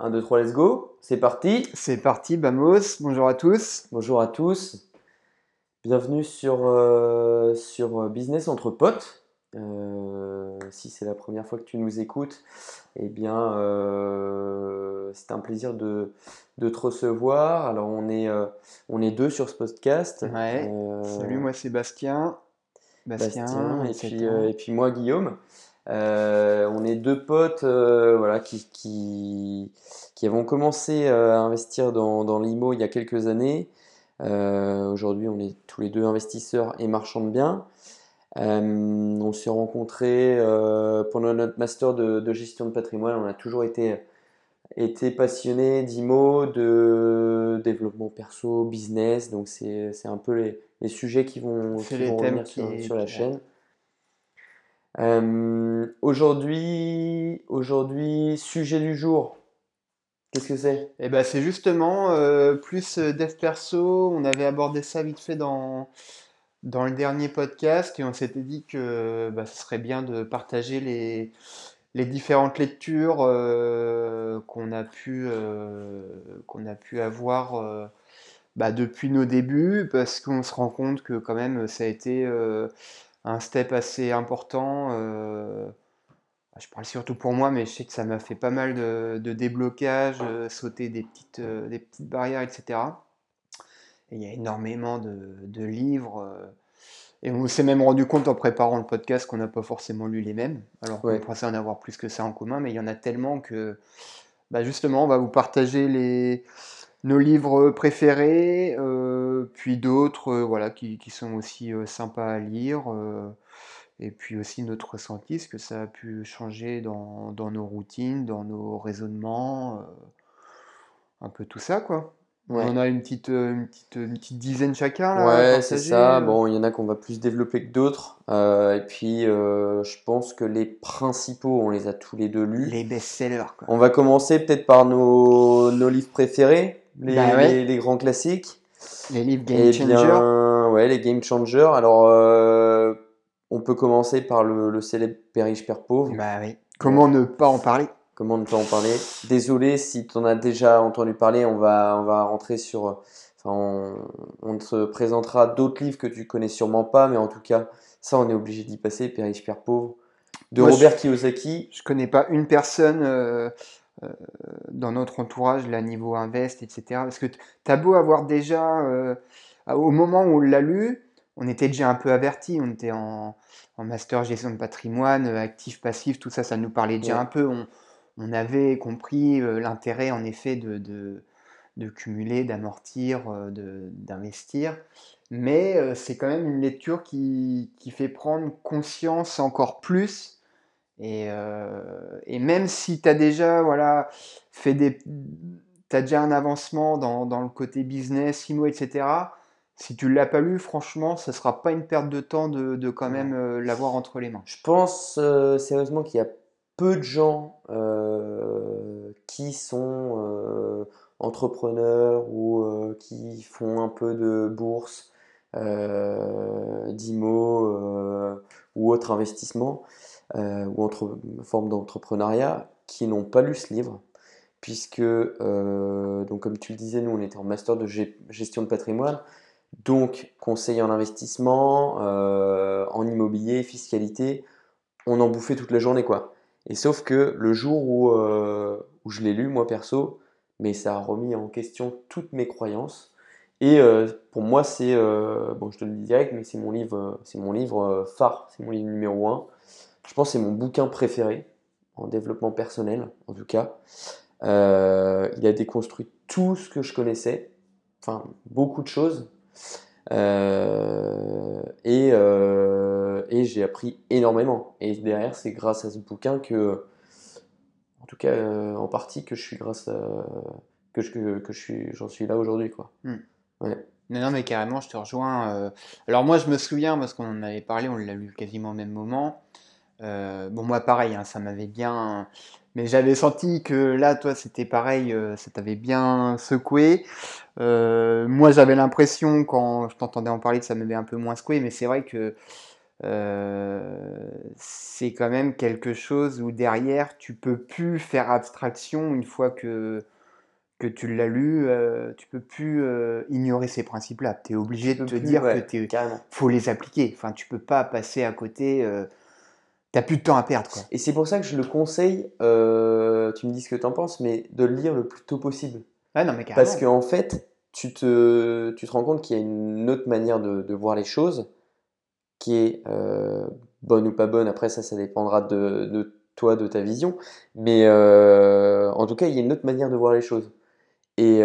1, 2, 3, let's go. C'est parti. C'est parti, Bamos. Bonjour à tous. Bonjour à tous. Bienvenue sur, euh, sur Business entre potes. Euh, si c'est la première fois que tu nous écoutes, eh bien, euh, c'est un plaisir de, de, te recevoir. Alors, on est, on est deux sur ce podcast. Ouais. Salut, moi Sébastien. Bastien, et, puis, et puis moi Guillaume. Euh, on est deux potes euh, voilà, qui, qui, qui, avons commencé euh, à investir dans, dans l'IMO il y a quelques années. Aujourd'hui, on est tous les deux investisseurs et marchands de biens. on s'est rencontrés pendant notre master de, gestion de patrimoine. On a toujours été, été passionnés d'IMO, de développement perso, business. Donc, c'est un peu les, les, sujets qui vont, qui vont revenir sur, sur, la chaîne. Euh, aujourd'hui, aujourd'hui, sujet du jour. Qu'est-ce que c'est? Eh ben, c'est justement euh, plus euh, dev perso. On avait abordé ça vite fait dans, dans le dernier podcast et on s'était dit que bah, ce serait bien de partager les, les différentes lectures qu'on a, pu qu'on a pu avoir bah, depuis nos débuts parce qu'on se rend compte que quand même ça a été un step assez important. Euh, je parle surtout pour moi, mais je sais que ça m'a fait pas mal de, de déblocage, euh, sauter des petites, euh, des petites barrières, etc. Et il y a énormément de, livres. et on s'est même rendu compte en préparant le podcast qu'on n'a pas forcément lu les mêmes. Alors qu'on pensait en avoir plus que ça en commun, mais il y en a tellement que bah, justement, on va vous partager les, nos livres préférés, euh, puis d'autres euh, voilà, qui, sont aussi euh, sympas à lire, et puis aussi notre ressenti, ce que ça a pu changer dans, nos routines, dans nos raisonnements, un peu tout ça, quoi. On a une petite, une, petite, une petite dizaine chacun. Là, ouais, c'est ça. Bon, il y en a qu'on va plus développer que d'autres. et puis, je pense que les principaux, on les a tous les deux lus. Les best-sellers. On va commencer peut-être par nos, nos livres préférés. Bah les, grands classiques. Les livres Game Changer. ouais, les Game Changer. Alors, euh, on peut commencer par le, célèbre Père riche, Père pauvre. Bah oui. Comment ne pas en parler? Comment ne pas en parler? Désolé si tu en as déjà entendu parler, on va, on va rentrer sur. Enfin, on, te présentera d'autres livres que tu connais sûrement pas, mais en tout cas, ça, on est obligé d'y passer. Père riche, Père pauvre. De Robert Kiyosaki. Je connais pas une personne. Euh, dans notre entourage, là, niveau invest, etc. Parce que tu as beau avoir déjà, euh, au moment où on l'a lu, on était déjà un peu averti, on était en, master gestion de patrimoine, euh, actif, passif, tout ça, ça nous parlait déjà un peu. On, avait compris l'intérêt, en effet, de, de, cumuler, d'amortir, d'investir. Mais c'est quand même une lecture qui, qui, fait prendre conscience encore plus euh, et, même si tu as déjà voilà, fait des. As déjà un avancement dans, dans, le côté business, IMO, etc. Si tu ne l'as pas lu, franchement, ce ne sera pas une perte de temps de, de quand même euh, l'avoir entre les mains. Je pense euh, sérieusement qu'il y a peu de gens qui sont entrepreneurs ou qui font un peu de bourse, d'IMO ou autre investissement euh, ou entre forme d'entrepreneuriat qui n'ont pas lu ce livre, puisque, euh, donc comme tu le disais, nous on était en master de gestion de patrimoine, donc conseiller en investissement, euh, en immobilier, fiscalité, on en bouffait toute la journée quoi. Et sauf que le jour où, où je l'ai lu, moi perso, mais ça a remis en question toutes mes croyances. Et pour moi, c'est, bon, je te le dis direct, mais c'est mon livre, c'est mon livre phare, c'est mon livre numéro 1. Je pense que c'est mon bouquin préféré en développement personnel, en tout cas. Euh, il a déconstruit tout ce que je connaissais, enfin beaucoup de choses. Euh, euh, et, j'ai appris énormément. Et derrière, c'est grâce à ce bouquin que, en tout cas, en partie, que je suis grâce à, que je, que, je suis, j'en suis là aujourd'hui, quoi. Hmm. Non, non, mais carrément, je te rejoins. Alors moi, je me souviens parce qu'on en avait parlé, on l'a lu quasiment au même moment. Euh, bon, moi, pareil, hein, ça m'avait bien. Mais j'avais senti que là, toi, c'était pareil, euh, ça t'avait bien secoué. Euh, moi, j'avais l'impression, quand je t'entendais en parler, que ça m'avait un peu moins secoué, mais c'est vrai que c'est quand même quelque chose où derrière, tu peux plus faire abstraction une fois que, que tu l'as lu, tu peux plus ignorer ces principes-là. Tu es obligé de te plus, dire ouais, que tu faut les appliquer. Enfin, tu peux pas passer à côté. T'as plus de temps à perdre, quoi. Et c'est pour ça que je le conseille, euh, tu me dis ce que tu en penses, mais de le lire le plus tôt possible. Ah non, mais carrément. Parce qu'en fait, tu te, tu te rends compte qu'il y a une autre manière de, de voir les choses qui est euh, bonne ou pas bonne. Après, ça, ça dépendra de, de toi, de ta vision. Mais euh, en tout cas, il y a une autre manière de voir les choses. Et,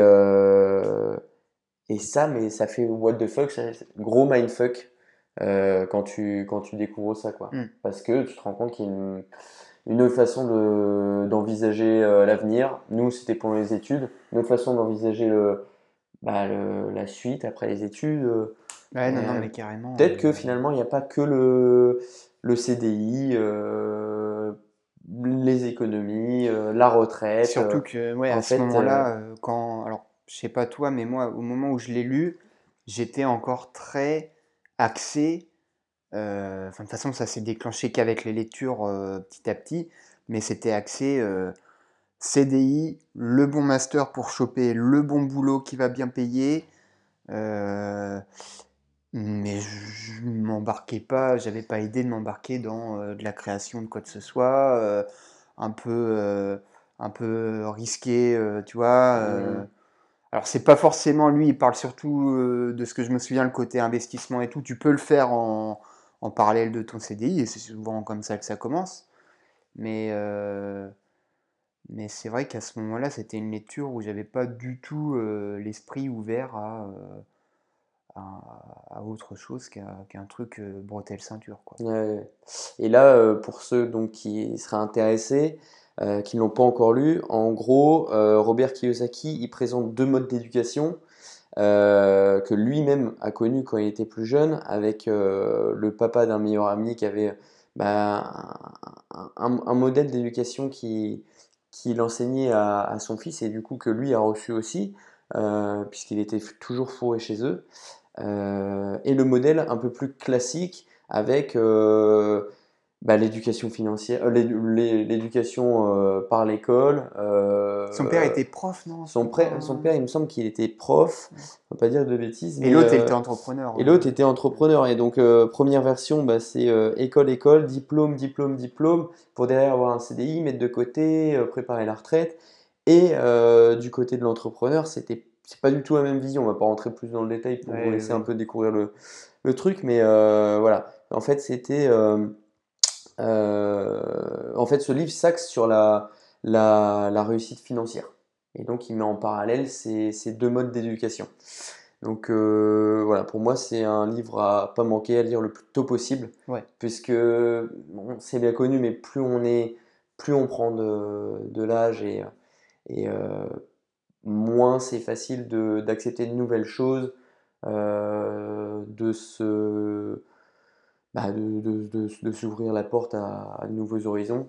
et ça, mais ça fait what the fuck, ça- gros mindfuck euh, quand tu, quand tu découvres ça, quoi. Mm. Parce que tu te rends compte qu'il y a une, une autre façon de, d'envisager euh, l'avenir. Nous, c'était pour les études. Une autre façon d'envisager le, bah, le- la suite après les études. euh, Ouais, non, non, mais carrément. Peut-être que finalement, il n'y a pas que le, le CDI, les économies, euh, la retraite. Surtout que, ouais, en à ce fait, moment-là, euh, quand. Alors, je sais pas toi, mais moi, au moment où je l'ai lu, j'étais encore très axé. euh, de toute façon, ça s'est déclenché qu'avec les lectures euh, petit à petit, mais c'était axé euh, CDI, le bon master pour choper le bon boulot qui va bien payer. mais je je m'embarquais pas, j'avais pas idée de m'embarquer dans de la création de quoi que ce soit, un peu, un peu risqué, tu vois. euh. Alors c'est pas forcément lui, il parle surtout euh, de ce que je me souviens, le côté investissement et tout. Tu peux le faire en, parallèle de ton CDI et c'est souvent comme ça que ça commence. Mais, euh, mais c'est vrai qu'à ce moment-là, c'était une lecture où j'avais pas du tout euh, l'esprit ouvert à, autre chose qu'à qu'un truc euh, bretelle ceinture. Et là, pour ceux donc, qui seraient intéressés, euh, qui ne l'ont pas encore lu, en gros, euh, Robert Kiyosaki, il présente deux modes d'éducation euh, que lui-même a connu quand il était plus jeune, avec le papa d'un meilleur ami qui avait bah, un, modèle d'éducation qui, qu'il enseignait à, à son fils et du coup que lui a reçu aussi, puisqu'il était toujours fourré chez eux. Et le modèle un peu plus classique avec bah, l'éducation financière, euh, l'é- l'é- l'éducation euh, par l'école. euh, Son père était prof, non? son, pas- son père, il me semble qu'il était prof, on va pas dire de bêtises. Et l'autre, était entrepreneur. et l'autre était entrepreneur. Et donc, première version, bah, c'est école, école, diplôme, diplôme, diplôme, pour derrière avoir un CDI, mettre de côté, préparer la retraite. Et du côté de l'entrepreneur, c'était c'est pas du tout la même vision. On va pas rentrer plus dans le détail pour Ouais, vous laisser ouais. un peu découvrir le, le truc, mais voilà. En fait, c'était. Euh, en fait, ce livre s'axe sur la, la, la réussite financière. Et donc, il met en parallèle ces, ces deux modes d'éducation. Donc, euh, voilà, pour moi, c'est un livre à pas manquer, à lire le plus tôt possible. Ouais. Puisque, bon, c'est bien connu, mais plus on est, plus on prend de, de l'âge et, et euh, moins c'est facile de, d'accepter de nouvelles choses, euh, de se, bah, de, de- de- de s'ouvrir la porte à, à de nouveaux horizons.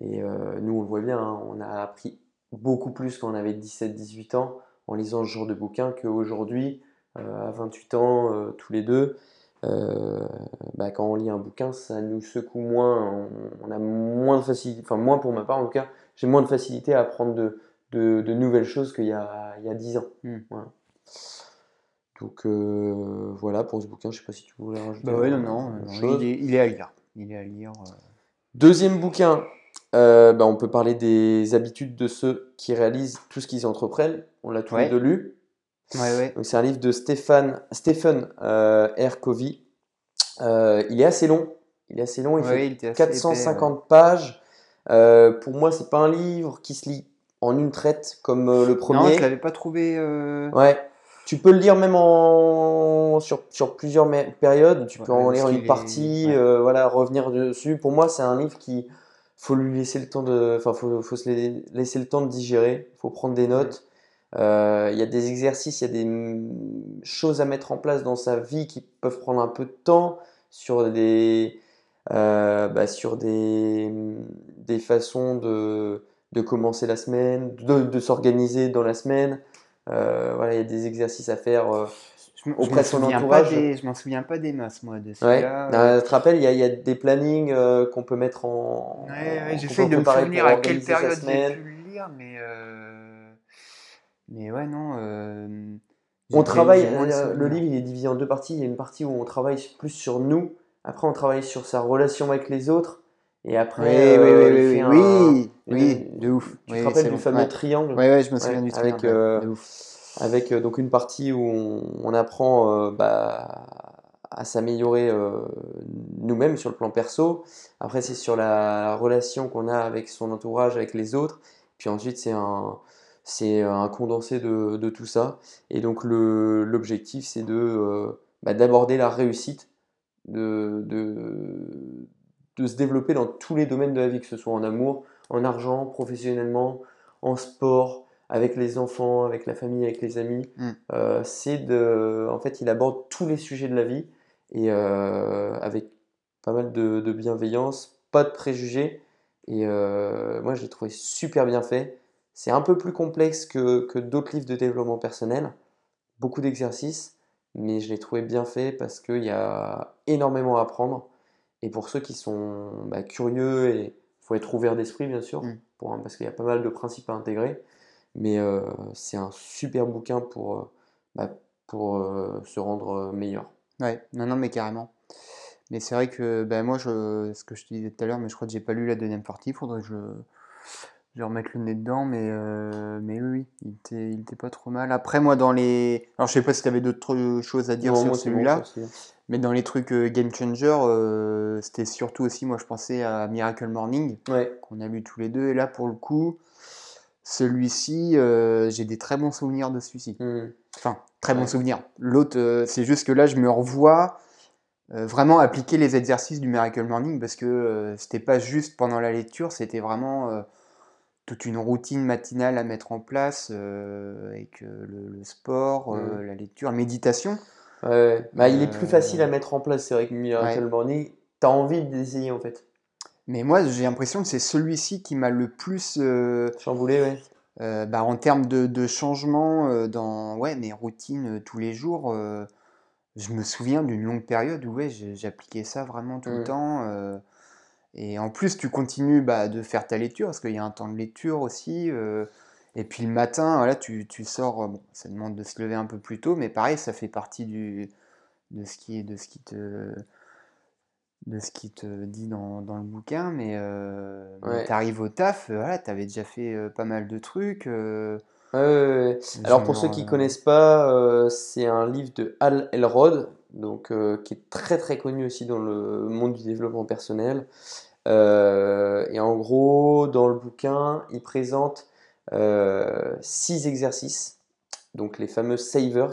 Et euh, nous, on le voit bien, hein, on a appris beaucoup plus quand on avait 17-18 ans en lisant ce genre de bouquin qu'aujourd'hui, euh, à 28 ans, euh, tous les deux. bah, quand on lit un bouquin, ça nous secoue moins, on, on a moins de facilité, enfin moins pour ma part en tout cas, j'ai moins de facilité à apprendre de, de, de nouvelles choses qu'il y a, il y a 10 ans. Hmm. Voilà. Donc euh, voilà pour ce bouquin, je sais pas si tu voulais rajouter Bah ouais, non, non, il est, il est à lire. Il est à lire. euh. Deuxième bouquin, euh, bah, on peut parler des habitudes de ceux qui réalisent tout ce qu'ils entreprennent. On l'a tous les deux lu. Ouais, c'est un livre de Stéphane, Stephen R. Covey. Il est assez long. Il est assez long. Il fait il était assez épais, 450 pages. Pour moi, c'est pas un livre qui se lit en une traite comme le premier. Non, je l'avais pas trouvé. Ouais. Tu peux le lire même en... sur, sur plusieurs périodes. Tu peux Ouais, en lire une est- partie, ouais. euh, voilà, revenir dessus. Pour moi, c'est un livre qui faut lui laisser le temps de, enfin, faut, faut se la- laisser le temps de digérer. Faut prendre des notes. Euh, Il y a des exercices, il y a des choses à mettre en place dans sa vie qui peuvent prendre un peu de temps sur des, euh, bah, sur des, des façons de, de commencer la semaine, de, de s'organiser dans la semaine. Euh, voilà, il y a des exercices à faire. euh, auprès m'en de son souviens pas entourage. des, je m'en souviens pas des masses, moi, de Ouais. celui-là. Euh, tu te rappelles, il y, a- il y a des plannings euh, qu'on peut mettre en. Ouais, ouais, j'essaye de me souvenir à quelle période j'ai pu le lire, mais euh, mais ouais, non. euh, On travaille, le livre il est divisé en deux parties. Il y a une partie où on travaille plus sur nous, après on travaille sur sa relation avec les autres, et Oui, après oui, euh, oui, il oui, oui, un- oui, oui, une- de ouf. Tu Oui, te rappelles du bon. fameux Ouais. triangle? Ouais, ouais, je me Ouais, souviens du avec, triangle, euh, de ouf. avec euh, donc une partie où on, on apprend euh, bah, à s'améliorer euh, nous-mêmes sur le plan perso. Après, c'est sur la relation qu'on a avec son entourage, avec les autres. Puis ensuite, c'est un, c'est un condensé de, de tout ça. Et donc, le, l'objectif, c'est de, euh, bah, d'aborder la réussite, de, de, de se développer dans tous les domaines de la vie, que ce soit en amour, en argent, professionnellement, en sport, avec les enfants, avec la famille, avec les amis. Mm. Euh, c'est de, en fait, il aborde tous les sujets de la vie et euh, avec pas mal de, de bienveillance, pas de préjugés. Et euh, moi, je l'ai trouvé super bien fait. C'est un peu plus complexe que, que d'autres livres de développement personnel, beaucoup d'exercices, mais je l'ai trouvé bien fait parce qu'il y a énormément à apprendre. Et pour ceux qui sont bah, curieux, et il faut être ouvert d'esprit, bien sûr, Mm. pour, parce qu'il y a pas mal de principes à intégrer. Mais euh, c'est un super bouquin pour, euh, bah, pour euh, se rendre meilleur. Ouais, non, non, mais carrément. Mais c'est vrai que ben moi, je, ce que je te disais tout à l'heure, mais je crois que j'ai pas lu la deuxième partie. Faudrait que je, je remette le nez dedans, mais, euh, mais oui, oui, il était, il était pas trop mal. Après, moi, dans les. Alors, je sais pas si tu avais d'autres choses à dire Non, sur bon, celui-là, mais dans les trucs euh, Game Changer, euh, c'était surtout aussi, moi, je pensais à Miracle Morning, Ouais, qu'on a lu tous les deux. Et là, pour le coup, celui-ci, euh, j'ai des très bons souvenirs de celui-ci. Hmm. Enfin, très bon Ouais. souvenir. L'autre, c'est juste que là, je me revois euh, vraiment appliquer les exercices du Miracle Morning parce que euh, c'était pas juste pendant la lecture, c'était vraiment euh, toute une routine matinale à mettre en place euh, avec euh, le, le sport, euh, Mm. la lecture, la méditation. Ouais. Bah, il est plus Euh, facile à mettre en place, c'est vrai que Miracle ouais. Morning, t'as envie d'essayer en fait. Mais moi, j'ai l'impression que c'est celui-ci qui m'a le plus, euh, Chamboulé, ouais. euh, bah, en termes de, de changement euh, dans ouais, mes routines euh, tous les jours. euh, je me souviens d'une longue période où ouais, j'appliquais ça vraiment tout le Mm. temps. Et en plus, tu continues bah, de faire ta lecture parce qu'il y a un temps de lecture aussi. euh, et puis le matin, voilà, tu, tu sors. euh, Bon, ça demande de se lever un peu plus tôt, mais pareil, ça fait partie du, de ce qui, de ce qui te, de ce qui te dit dans, dans le bouquin. Mais, euh, Ouais. tu arrives au taf, euh, voilà, tu avais déjà fait euh, pas mal de trucs. euh, Ouais, ouais, ouais. Alors pour ceux qui euh, connaissent pas, c'est un livre de Hal Elrod, donc euh, qui est très très connu aussi dans le monde du développement personnel. Euh, et en gros, dans le bouquin, il présente euh, six exercices, donc les fameux savers,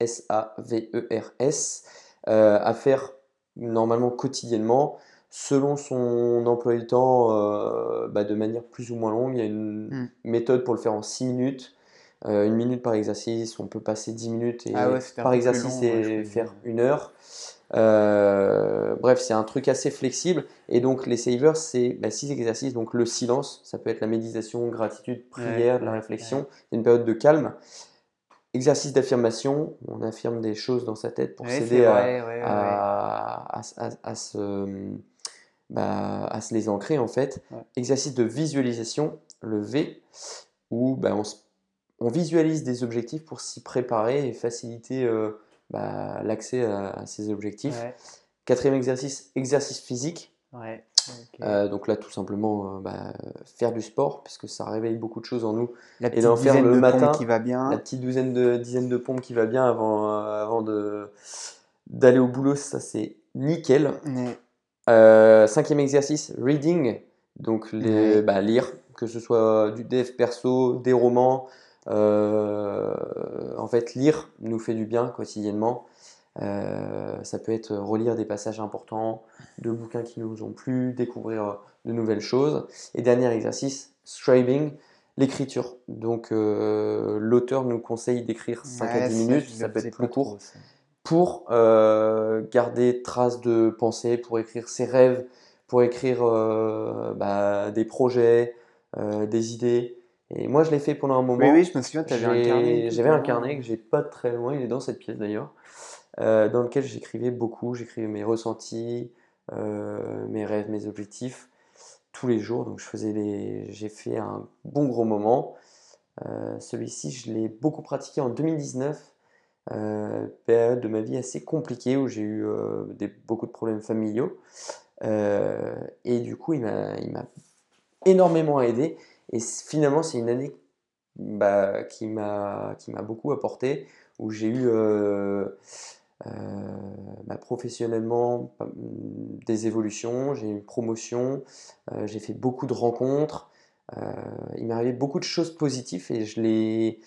S-A-V-E-R-S, euh, à faire normalement quotidiennement selon son emploi du temps euh, bah, de manière plus ou moins longue. Il y a une Mm. méthode pour le faire en 6 minutes, euh, une minute par exercice, on peut passer 10 minutes et Ah ouais, par exercice long, ouais, et faire une heure. Euh, bref, c'est un truc assez flexible. Et donc, les savers, c'est 6 exercices. Donc, le silence, ça peut être la méditation, gratitude, prière, de la ouais, réflexion. C'est une période de calme. Exercice d'affirmation, on affirme des choses dans sa tête pour Ouais, s'aider à, vrai, ouais, ouais, ouais. à, à- à- à se, bah, à se les ancrer en fait. Ouais. Exercice de visualisation, le V, où bah, on, s- on visualise des objectifs pour s'y préparer et faciliter euh, bah, l'accès à, à ces objectifs. Ouais, Quatrième exercice, exercice physique. ouais. Euh, donc là, tout simplement, euh, bah, faire du sport, puisque ça réveille beaucoup de choses en nous. La et petite d'en faire le de matin, qui va bien. La petite douzaine de, dizaine de pompes qui va bien avant, avant de, d'aller au boulot, ça c'est nickel. Ouais, cinquième exercice, reading, donc les, bah, lire, que ce soit du dev perso, des romans. Euh, en fait, lire nous fait du bien quotidiennement. Euh, ça peut être relire des passages importants, de bouquins qui nous ont plu, découvrir de nouvelles choses. Et dernier exercice, scribing, l'écriture. Donc euh, l'auteur nous conseille d'écrire 5 à Ouais, 10 ça, minutes, ça peut être plus court pour euh, garder trace de pensée, pour écrire ses rêves, pour écrire euh, bah, des projets, euh, des idées. Et moi, je l'ai fait pendant un moment. Oui, oui, je me souviens, tu avais un carnet. J'avais un carnet que j'ai pas très loin, il est dans cette pièce d'ailleurs, euh, dans lequel j'écrivais beaucoup. J'écrivais mes ressentis, euh, mes rêves, mes objectifs tous les jours. Donc je faisais les... j'ai fait un bon gros moment. Euh, celui-ci, je l'ai beaucoup pratiqué en 2019, euh, période de ma vie assez compliquée où j'ai eu des, beaucoup de problèmes familiaux. Et du coup, il m'a énormément aidé. Et finalement, c'est une année bah, qui m'a beaucoup apporté, où j'ai eu euh, euh, bah, professionnellement pas- des évolutions, j'ai eu une promotion, euh, j'ai fait beaucoup de rencontres, il m'est arrivé beaucoup de choses positives et je les,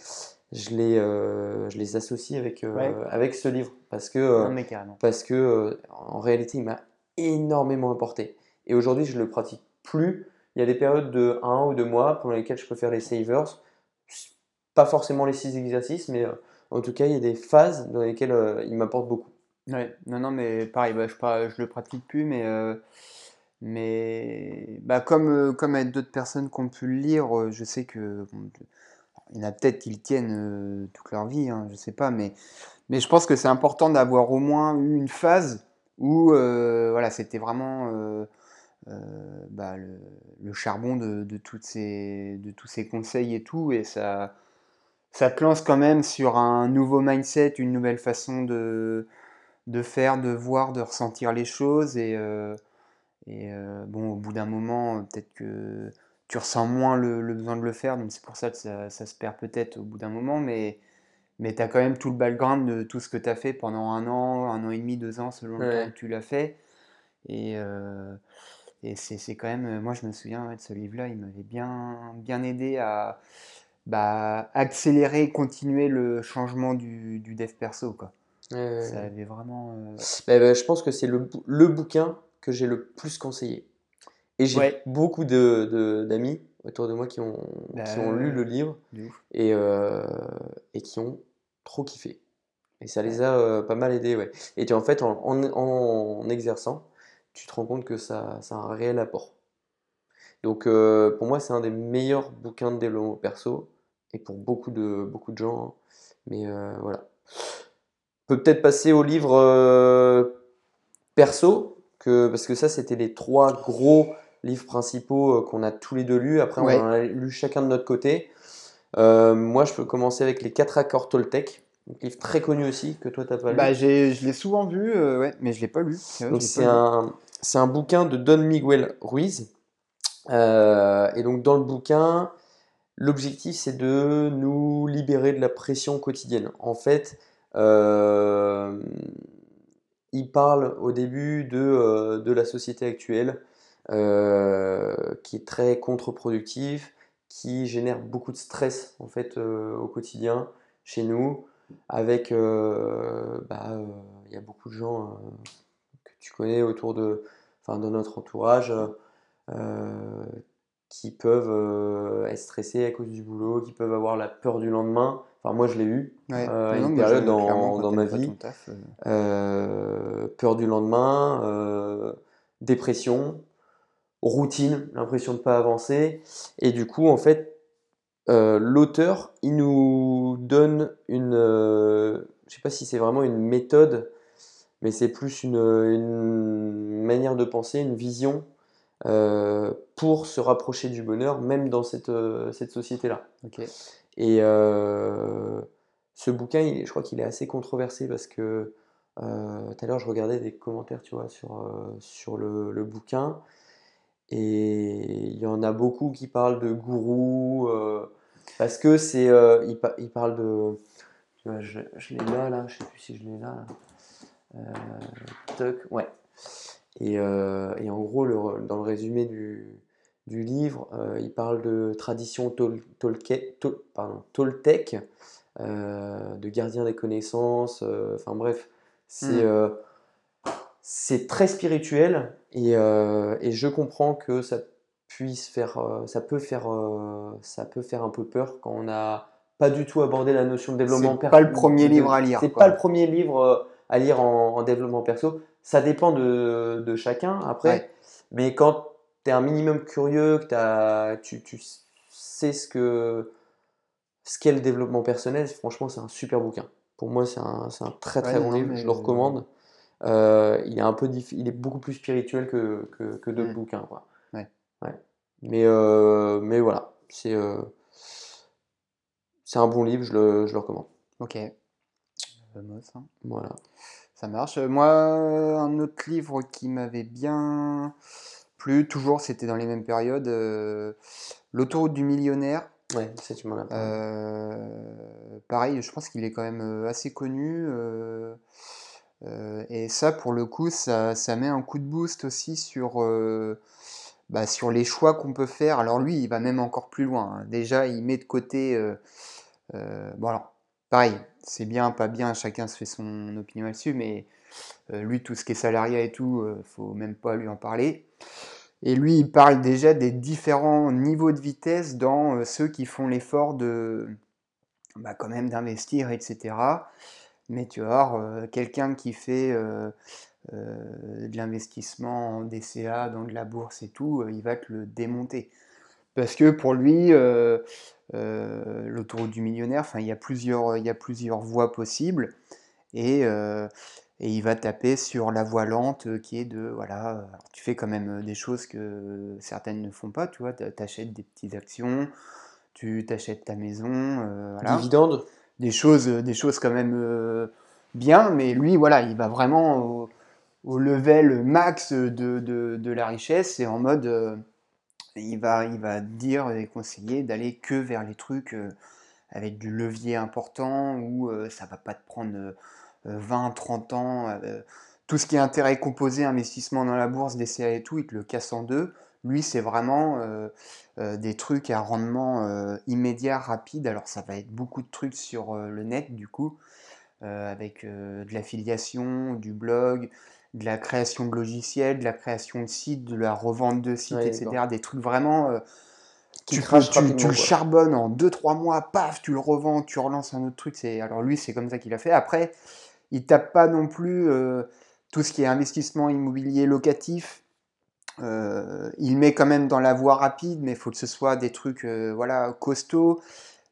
je les, je les associe avec, Ouais. avec ce livre parce que, Non, parce que en réalité, il m'a énormément apporté. Et aujourd'hui, je ne le pratique plus. Il y a des périodes de 1 ou 2 mois pendant lesquelles je peux faire les savers. Pas forcément les 6 exercices, mais euh, en tout cas, il y a des phases dans lesquelles euh, il m'apporte beaucoup. Ouais, non, non, mais pareil, bah, je, je le pratique plus, mais, euh, mais bah, comme, comme avec d'autres personnes qui ont pu le lire, je sais que il y en a peut-être qui le tiennent toute leur vie, hein, je sais pas, mais, mais je pense que c'est important d'avoir au moins eu une phase où voilà, c'était vraiment bah, le, le charbon de, de, toutes ces, de tous ces conseils et tout, et ça, ça te lance quand même sur un nouveau mindset, une nouvelle façon de de faire, de voir, de ressentir les choses. Et, euh, et euh, bon, au bout d'un moment, peut-être que tu ressens moins le, le besoin de le faire, donc c'est pour ça que ça, ça se perd peut-être au bout d'un moment, mais, mais tu as quand même tout le background de tout ce que tu as fait pendant un an, un an et demi, deux ans, selon le temps que tu l'as fait. Et, euh, et c'est quand même, moi je me souviens ouais, de ce livre-là, il m'avait bien, bien aidé à bah, accélérer, continuer le changement du, du dev perso, quoi. Euh, Ça avait vraiment. euh, bah, bah, je pense que c'est le, le bouquin que j'ai le plus conseillé. Et j'ai Ouais. beaucoup de, de- d'amis autour de moi qui ont, qui ont Bah, lu le livre de et, euh, et qui ont trop kiffé. Et ça les a euh, pas mal aidés, ouais. Et tu, en fait, en, en, en exerçant, tu te rends compte que ça, ça a un réel apport. Donc, euh, pour moi, c'est un des meilleurs bouquins de développement perso, et pour beaucoup de, beaucoup de gens. hein. Mais euh, voilà. On peut peut-être passer au livre euh, perso, que, parce que ça, c'était les trois gros livres principaux qu'on a tous les deux lus. Après, Ouais. on en a lu chacun de notre côté. Moi, je peux commencer avec les quatre accords Toltec, un livre très connu aussi, que toi, t'as pas lu. Bah, je l'ai souvent vu, ouais, mais je l'ai pas lu. Vrai, Donc c'est un, c'est un bouquin de Don Miguel Ruiz. Euh, et donc dans le bouquin, l'objectif c'est de nous libérer de la pression quotidienne. En fait, euh, il parle au début de, euh, de la société actuelle qui est très contre-productive, qui génère beaucoup de stress en fait au quotidien chez nous. Avec, bah, il y a beaucoup de gens tu connais autour de, enfin, de notre entourage euh, qui peuvent euh, être stressés à cause du boulot, qui peuvent avoir la peur du lendemain. Enfin, moi, je l'ai eu Ouais. euh, Non, une période dans, dans ma vie. taf, peur du lendemain, dépression, routine, l'impression de ne pas avancer. Et du coup, en fait, l'auteur, il nous donne une, je sais pas si c'est vraiment une méthode, mais c'est plus une, une manière de penser, une vision euh, pour se rapprocher du bonheur, même dans cette, euh, cette société-là. Et euh, ce bouquin, il- je crois qu'il est assez controversé parce que tout à l'heure, je regardais des commentaires, tu vois, sur, sur le, le bouquin. Et il y en a beaucoup qui parlent de gourou, parce que c'est, il, pa- il parle de, je, je l'ai là, là, je sais plus si je l'ai là, là. Euh, toc, ouais. Et, euh, et en gros, le- dans le résumé du, du livre, euh, il parle de tradition tol, tolke- tol- pardon, euh, de gardien des connaissances, enfin bref, c'est Mm. euh, c'est très spirituel et, euh, et je comprends que ça puisse faire, euh, ça peut faire, euh, ça peut faire un peu peur quand on n'a pas du tout abordé la notion de développement C'est perso. pas le premier livre à lire, C'est pas le premier livre à lire en, en développement perso. Ça dépend de, de chacun après, Ouais. mais quand tu es un minimum curieux, que t'as- tu, tu sait ce que ce qu'est le développement personnel, franchement, c'est un super bouquin. Pour moi, c'est un, un très très Ouais, bon livre, je le recommande. Euh, il est un peu il est beaucoup plus spirituel que, que, que d'autres Mm. bouquins, quoi. Ouais. Ouais. Mais, euh, mais voilà, c'est euh, un bon livre, je le, je le recommande. Ok. Hein. Voilà. Ça marche. Euh, Moi, un autre livre qui m'avait bien plu, toujours, c'était dans les mêmes périodes, euh, L'autoroute du millionnaire. Ouais, ça tu m'en as parlé. Euh, pareil, je pense qu'il est quand même assez connu. euh, et ça, pour le coup, ça, ça met un coup de boost aussi sur, bah, sur les choix qu'on peut faire. Alors lui, il va même encore plus loin. hein. Déjà, il met de côté... bon alors, pareil, c'est bien, pas bien, chacun se fait son opinion là-dessus, mais euh, lui, tout ce qui est salariat et tout, euh, faut même pas lui en parler. Et lui, il parle déjà des différents niveaux de vitesse dans euh, ceux qui font l'effort de, bah, quand même d'investir, etc. Mais tu voir, euh, quelqu'un qui fait de l'investissement en DCA, dans de la bourse et tout, il va te le démonter. Parce que pour lui, l'autoroute du millionnaire, enfin, il y a plusieurs, il y a plusieurs voies possibles. Et, euh, et il va taper sur la voie lente euh, qui est de, voilà, euh, alors tu fais quand même euh, des choses que certaines ne font pas, tu vois, t'a- t'achètes des petites actions, tu t'achètes ta maison, euh, voilà. Des choses, des choses quand même euh, bien, mais lui, voilà, il va vraiment au, au level max de, de- de la richesse. Et en mode, euh, il va, il dire et conseiller d'aller que vers les trucs euh, avec du levier important où euh, ça va pas te prendre euh, 20, 30 ans. euh, tout ce qui est intérêt composé, investissement dans la bourse, DCA et tout, il te le casse en deux. Lui, c'est vraiment euh, euh, des trucs à rendement euh, immédiat, rapide. Alors, ça va être beaucoup de trucs sur euh, le net, du coup, euh, avec euh, de l'affiliation, du blog, de la création de logiciels, de la création de sites, de la revente de sites, Ouais, etc. Des trucs vraiment. euh, tu, peux- tu- le charbonnes en 2-3 mois, paf, tu le revends, tu relances un autre truc. Alors, lui, c'est comme ça qu'il a fait. Après, il tape pas non plus euh, tout ce qui est investissement immobilier locatif. Euh, il met quand même dans la voie rapide, mais il faut que ce soit des trucs voilà, costauds.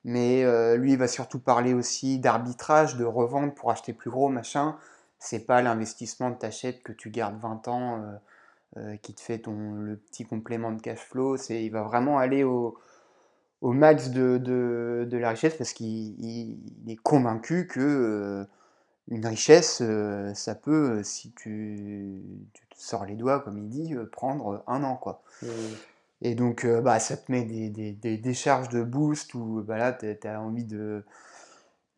Mais lui, il va surtout parler aussi d'arbitrage, de revente pour acheter plus gros, machin. C'est pas l'investissement de t'achètes que tu gardes 20 ans, euh, euh, qui te fait ton, le petit complément de cash flow. C'est, il va vraiment aller au, au max de, de, de la richesse parce qu'il il- il est convaincu que euh, une richesse, ça peut, si tu, tu te sors les doigts, comme il dit, prendre un an, quoi. Et donc, bah, ça te met des, des, des décharges de boost où bah, là, tu as envie de...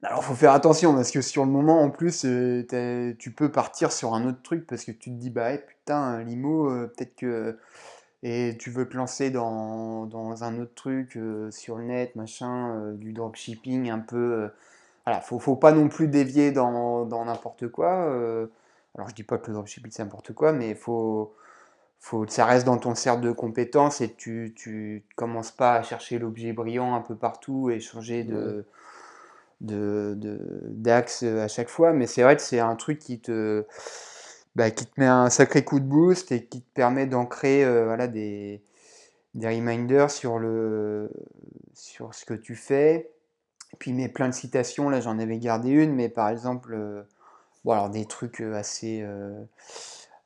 Alors, faut faire attention parce que sur le moment, en plus, euh, tu peux partir sur un autre truc parce que tu te dis, bah, eh, putain, l'IMO, euh, peut-être que... Et tu veux te lancer dans, un autre truc euh, sur le net, machin, du dropshipping un peu... voilà, faut, faut pas non plus dévier dans n'importe quoi. alors, je dis pas que le dropshipping, c'est n'importe quoi, mais faut faut, ça reste dans ton cercle de compétences et tu, tu commences pas à chercher l'objet brillant un peu partout et changer de, de, de- d'axe à chaque fois. Mais c'est vrai que c'est un truc qui te, bah, qui te met un sacré coup de boost et qui te permet d'ancrer euh, voilà, des, des reminders sur, le, sur ce que tu fais. Puis met plein de citations, là j'en avais gardé une, mais par exemple, euh, bon, alors des trucs euh, assez, euh,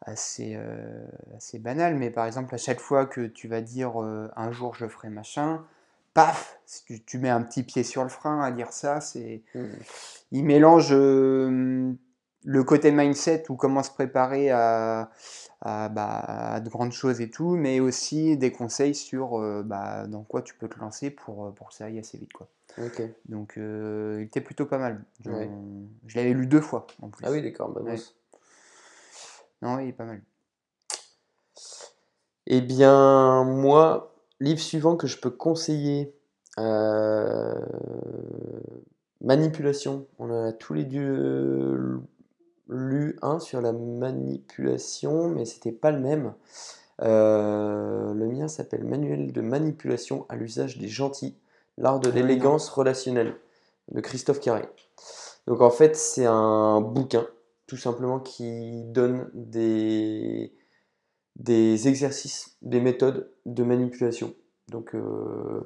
assez, euh, assez banal, mais par exemple, à chaque fois que tu vas dire euh, un jour je ferai machin, paf, si tu, tu mets un petit pied sur le frein à dire ça, c'est. Mm. Il mélange euh, le côté mindset ou comment se préparer à, à, bah, à de grandes choses et tout, mais aussi des conseils sur euh, bah, dans quoi tu peux te lancer pour, euh, pour que ça aille assez vite. Quoi. Donc euh, il était plutôt pas mal. Je, Ouais. je l'avais lu deux fois en plus. Ah oui, d'accord. bah, Ouais. Non, il est pas mal. Eh bien, moi, livre suivant que je peux conseiller, euh, Manipulation. On a tous les deux lu un sur la manipulation, mais c'était pas le même. Euh, le mien s'appelle Manuel de manipulation à l'usage des gentils, l'art de Ah l'élégance relationnelle de Christophe Carré. Donc en fait, c'est un bouquin, tout simplement, qui donne des, des exercices, des méthodes de manipulation. Donc euh,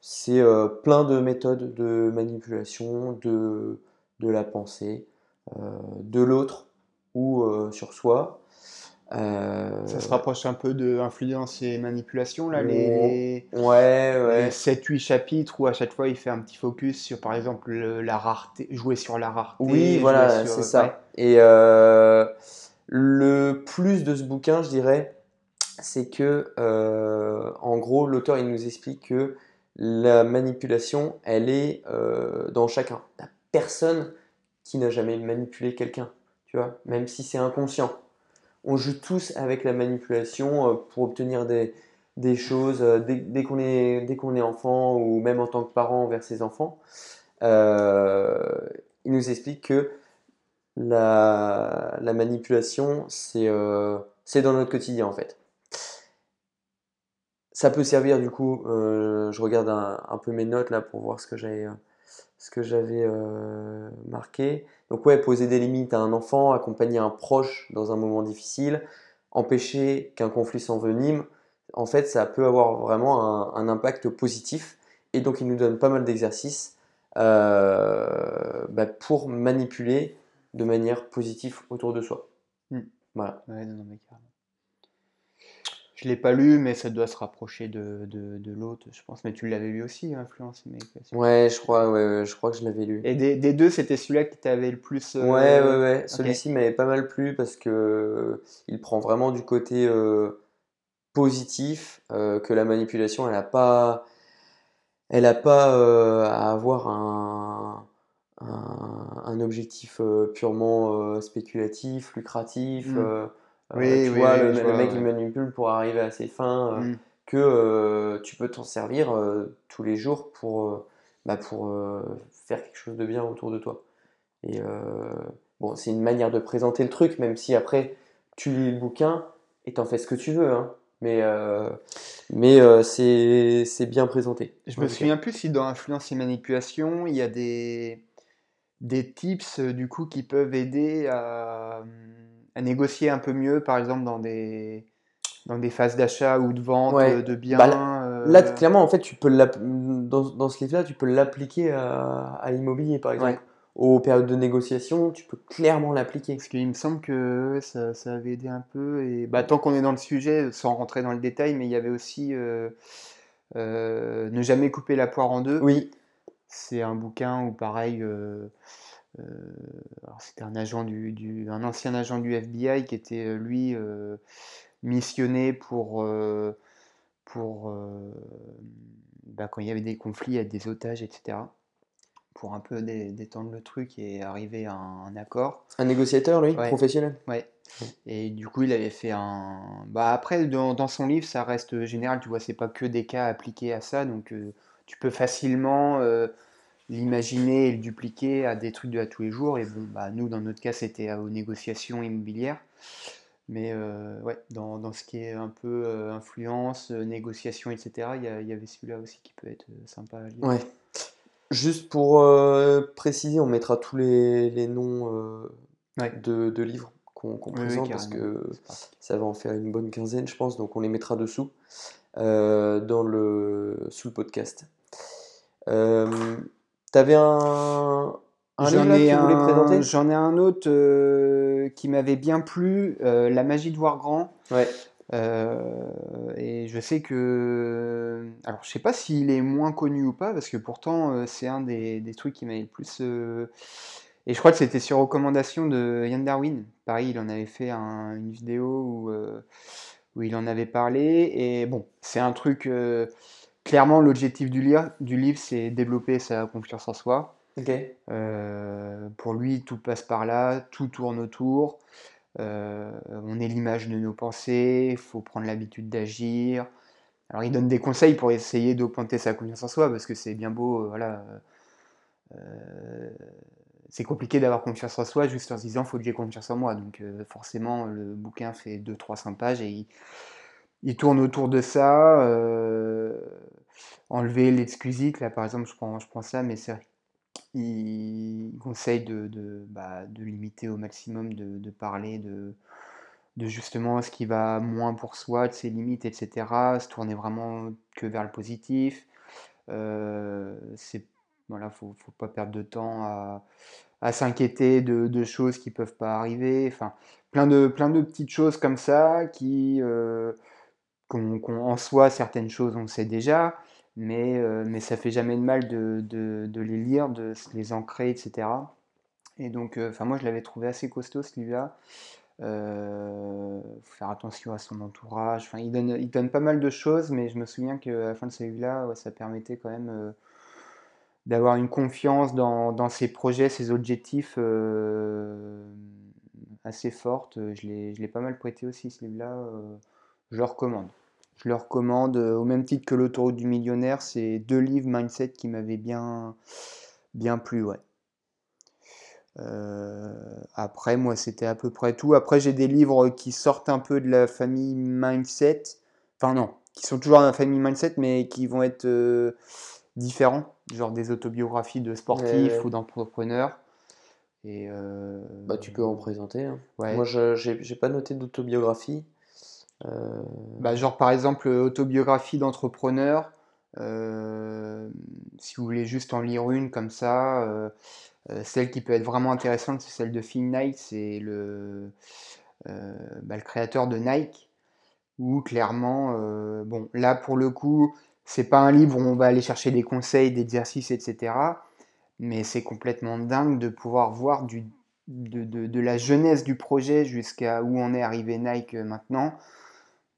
c'est euh, plein de méthodes de manipulation de, de la pensée, euh, de l'autre ou sur soi. Euh, Ça se rapproche un peu de influence et manipulation, là, les, ouais, ouais. les 7-8 chapitres où à chaque fois il fait un petit focus sur par exemple le- la rareté, jouer sur la rareté. Oui, voilà, c'est ça. ouais. Et euh, le plus de ce bouquin, je dirais, c'est que, euh, en gros, l'auteur, il nous explique que la manipulation, elle est euh, dans chacun. A personne qui n'a jamais manipulé quelqu'un, tu vois, même si c'est inconscient. On joue tous avec la manipulation euh, pour obtenir des, choses dès, qu'on est, dès qu'on est enfant ou même en tant que parent envers ses enfants. Il nous explique que la, la manipulation, c'est euh, c'est dans notre quotidien en fait. Ça peut servir du coup, euh, je regarde un, peu mes notes là pour voir ce que j'avais euh, marqué. Donc ouais, poser des limites à un enfant, accompagner un proche dans un moment difficile, empêcher qu'un conflit s'envenime, en fait ça peut avoir vraiment un, impact positif. Et donc il nous donne pas mal d'exercices bah, pour manipuler de manière positive autour de soi. Hmm. Voilà. Ouais, non, non, mais carrément. Je l'ai pas lu, mais ça doit se rapprocher de, de, de l'autre, je pense. Mais tu l'avais lu aussi, Influence Manipulation. Ouais, je crois, ouais, ouais, je crois que je l'avais lu. Et des, des deux, c'était celui-là qui t'avait le plus. euh, Ouais, ouais, ouais. Celui-ci m'avait pas mal plu parce que euh, il prend vraiment du côté euh, positif, euh, que la manipulation, elle a pas, elle a pas à avoir un, un, un objectif euh, purement euh, spéculatif, lucratif. Mm. euh, Oui, tu oui, vois, oui, le, je le vois, mec ouais. il manipule pour arriver à ses fins, Hmm. que tu peux t'en servir tous les jours pour, bah, pour faire quelque chose de bien autour de toi. Et bon, c'est une manière de présenter le truc, même si après tu lis le bouquin et t'en fais ce que tu veux, hein. Mais, euh, mais euh, c'est bien présenté. Je me souviens plus si dans Influence et Manipulation, il y a des, des tips euh, du coup qui peuvent aider à, à négocier un peu mieux, par exemple dans des, dans des phases d'achat ou de vente Ouais. euh, de biens. Bah, là- euh, Là, clairement, en fait, tu peux dans, dans ce livre-là, tu peux l'appliquer à, à l'immobilier, par exemple. Ouais. Aux périodes de négociation, tu peux clairement l'appliquer. Parce qu'il me semble que ça, ça avait aidé un peu. Et bah, tant qu'on est dans le sujet, sans rentrer dans le détail, mais il y avait aussi euh, euh, Ne jamais couper la poire en deux. Oui, C'est un bouquin où pareil, euh, euh, c'était un agent du, du- un ancien agent du FBI qui était euh, lui euh, missionné pour, pour bah, quand il y avait des conflits avec des otages, etc. Pour un peu dé- détendre le truc et arriver à un, un accord. un négociateur, lui, Ouais. professionnel. Ouais. Et du coup, il avait fait un. Bah après, dans, dans son livre, ça reste général. Tu vois, c'est pas que des cas appliqués à ça, donc tu peux facilement euh, l'imaginer et le dupliquer à des trucs de à tous les jours. Et bon, bah nous, dans notre cas, c'était aux négociations immobilières. Mais euh, ouais, dans, dans ce qui est un peu euh, influence, négociation, etc., il y, avait celui-là aussi qui peut être sympa à lire. Ouais. Juste pour préciser, on mettra tous les, les noms Ouais. de, de livres qu'on qu'on Oui, oui, présente parce que ça va en faire une bonne quinzaine, je pense. Donc on les mettra dessous euh, dans le, sous le podcast. Euh, T'avais un, un livre J'en là que ai tu voulais un, présenter? j'en ai un autre euh, qui m'avait bien plu, euh, La magie de voir grand. Ouais. Euh, et je sais que, alors je sais pas s'il est moins connu ou pas, parce que pourtant c'est un des, des trucs qui m'avait le plus. Et je crois que c'était sur recommandation de Yann Darwin. Pareil, il en avait fait un- une vidéo où, où il en avait parlé. Et bon, c'est un truc. Clairement, l'objectif du, lire- du livre, c'est développer sa confiance en soi. Euh, pour lui, tout passe par là, tout tourne autour. Euh, on est l'image de nos pensées, il faut prendre l'habitude d'agir. Alors, il donne des conseils pour essayer d'augmenter sa confiance en soi, parce que c'est bien beau, euh, voilà. c'est compliqué d'avoir confiance en soi juste en se disant faut que j'ai confiance en moi. Donc, forcément, le bouquin fait 200-300 pages et il, il tourne autour de ça. Euh, enlever l'exclusite, là par exemple, je prends, je prends ça, mais c'est il conseille de, de, bah, de limiter au maximum, de, parler de, de justement ce qui va moins pour soi, de ses limites, etc. Se tourner vraiment que vers le positif. c'est voilà, faut, faut pas perdre de temps à, à s'inquiéter de, choses qui peuvent pas arriver. Enfin, plein de, plein de petites choses comme ça qui, en soi, certaines choses on sait déjà, mais, mais ça fait jamais de mal de, de, de les lire, de les ancrer, etc. Et donc, enfin, moi, je l'avais trouvé assez costaud ce livre-là. Euh, faire attention à son entourage. Il donne, il donne pas mal de choses, mais je me souviens qu'à la fin de celui-là, ça permettait quand même euh, d'avoir une confiance dans, dans, ses projets, ses objectifs euh, assez forte. Je l'ai pas mal prêté aussi, ce livre-là. Je le recommande. Je le recommande au même titre que L'autoroute du millionnaire. C'est deux livres mindset qui m'avaient bien, bien plu, ouais. Euh, après, moi, c'était à peu près tout. Après, j'ai des livres qui sortent un peu de la famille Mindset. Enfin, non, qui sont toujours dans la famille Mindset, mais qui vont être euh, différents. Genre des autobiographies de sportifs ou d'entrepreneurs. Et euh, bah, tu peux en présenter. Hein. Moi, je n'ai pas noté d'autobiographie. Bah, genre, par exemple, autobiographie d'entrepreneur. si vous voulez juste en lire une comme ça, euh, celle qui peut être vraiment intéressante, c'est celle de Phil Knight, c'est le, euh, bah, le créateur de Nike, où clairement, euh, bon, là pour le coup, c'est pas un livre où on va aller chercher des conseils, d'exercices, etc. Mais c'est complètement dingue de pouvoir voir du, de, de, la jeunesse du projet jusqu'à où on est arrivé Nike maintenant,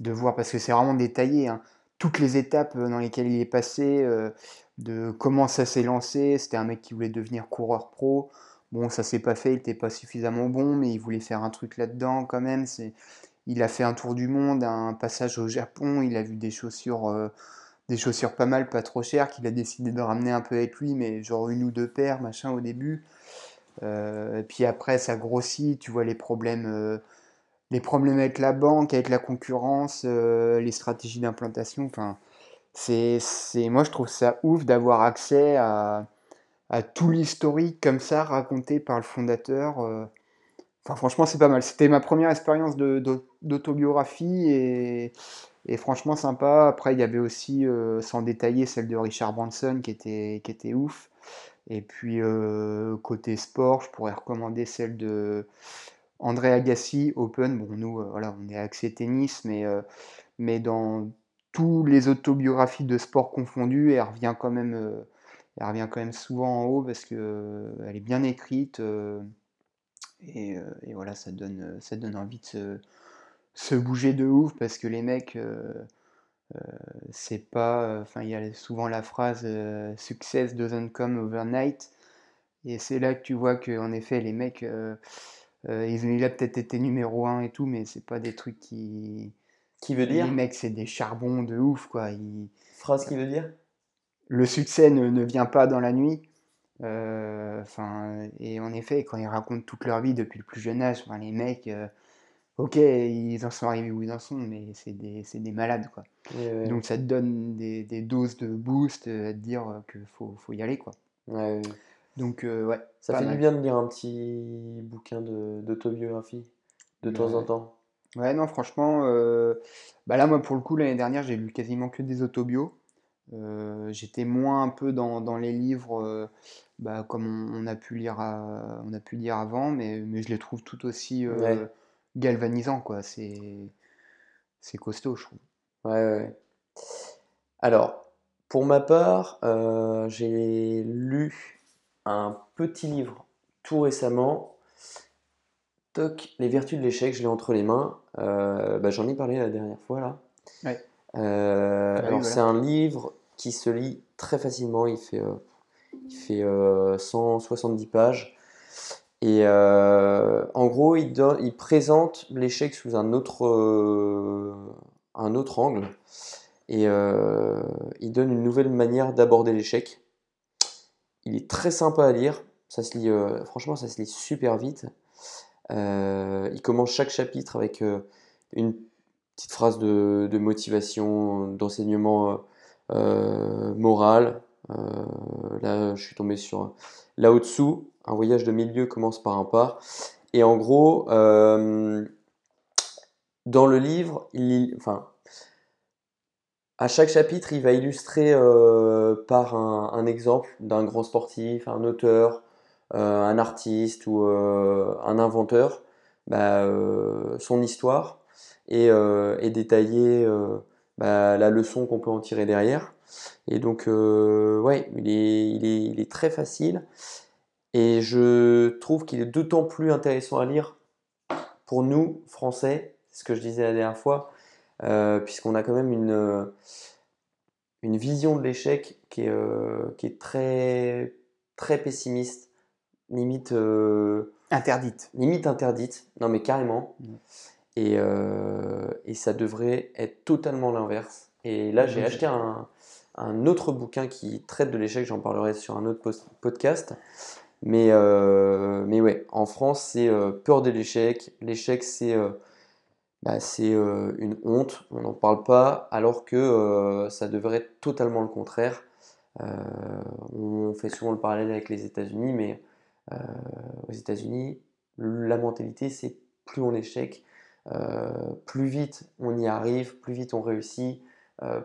de voir, parce que c'est vraiment détaillé, hein, toutes les étapes dans lesquelles il est passé de comment ça s'est lancé. C'était un mec qui voulait devenir coureur pro. Bon, ça s'est pas fait, il n'était pas suffisamment bon, mais il voulait faire un truc là-dedans quand même. C'est, il a fait un tour du monde, un passage au Japon, il a vu des chaussures, euh, des chaussures pas mal, pas trop chères, qu'il a décidé de ramener un peu avec lui, mais genre une ou deux paires, machin, au début. Euh, puis après, ça grossit, tu vois les problèmes, euh, les problèmes avec la banque, avec la concurrence, les stratégies d'implantation. Enfin, c'est, moi, je trouve ça ouf d'avoir accès à, tout l'historique comme ça raconté par le fondateur. Euh. Enfin, franchement, c'est pas mal. C'était ma première expérience d'autobiographie et, et, franchement sympa. Après, il y avait aussi, euh, sans détailler, celle de Richard Branson qui était, qui était ouf. Et puis, euh, côté sport, je pourrais recommander celle de André Agassi, Open. Bon, nous, voilà, on est axé tennis, mais, mais dans tous les autobiographies de sport confondus, elle revient quand même, euh, elle revient quand même souvent en haut parce que euh, elle est bien écrite euh, et, voilà, ça donne, ça donne envie de se, bouger de ouf parce que les mecs, c'est pas, enfin il y a souvent la phrase success doesn't come overnight et c'est là que tu vois que en effet les mecs, il a peut-être été numéro un et tout, mais c'est pas des trucs qui qui veut dire Les mecs, c'est des charbons de ouf, quoi. Phrase qui veut dire Le succès ne, vient pas dans la nuit. Euh, et en effet, quand ils racontent toute leur vie depuis le plus jeune âge, les mecs, euh, ok, ils en sont arrivés où ils en sont, mais c'est des, des, malades, quoi. Donc ça te donne des, des, doses de boost euh, à te dire qu'il faut, faut, y aller, quoi. Ouais, Donc, ouais. Ça fait du bien de lire un petit bouquin d'autobiographie de, de temps en temps. Ouais, non, franchement, euh, bah là, moi, pour le coup, l'année dernière, j'ai lu quasiment que des autobios. Euh, j'étais moins un peu dans, dans les livres, euh, bah, comme on, a pu lire on a pu lire avant, mais, mais je les trouve tout aussi galvanisants, quoi. C'est, c'est costaud, je trouve. Ouais, ouais. Alors, pour ma part, j'ai lu un petit livre tout récemment les vertus de l'échec, je l'ai entre les mains. Euh, bah, j'en ai parlé la dernière fois là. Euh, ah alors c'est un livre qui se lit très facilement, il fait, euh, il fait 170 pages. Et en gros, il, il présente l'échec sous un autre, un autre angle. Et il donne une nouvelle manière d'aborder l'échec. Il est très sympa à lire. Ça se lit, franchement, ça se lit super vite. Euh, il commence chaque chapitre avec euh, une petite phrase de, motivation, d'enseignement euh, moral. là, je suis tombé sur là-au-dessous. Un voyage de milieu commence par un pas. Et en gros, dans le livre, il, enfin, À chaque chapitre, il va illustrer euh, par un, exemple d'un grand sportif, un auteur, euh, un artiste ou euh, un inventeur, bah, son histoire et, détailler bah, la leçon qu'on peut en tirer derrière. Et donc, ouais, il est, il est, il est très facile et je trouve qu'il est d'autant plus intéressant à lire pour nous, Français, c'est ce que je disais la dernière fois, euh, puisqu'on a quand même une, euh, une vision de l'échec qui est, euh, qui est très, très pessimiste, limite, euh, Interdite. limite interdite, non mais carrément. Et, et ça devrait être totalement l'inverse. Et là, j'ai acheté un, un autre bouquin qui traite de l'échec, j'en parlerai sur un autre podcast. Mais, mais ouais, en France, c'est peur de l'échec. L'échec, c'est bah, c'est euh, une honte, on n'en parle pas, alors que euh, ça devrait être totalement le contraire. Euh, on fait souvent le parallèle avec les États-Unis, mais aux États-Unis, la mentalité, c'est plus on échec, plus vite on y arrive, plus vite on réussit,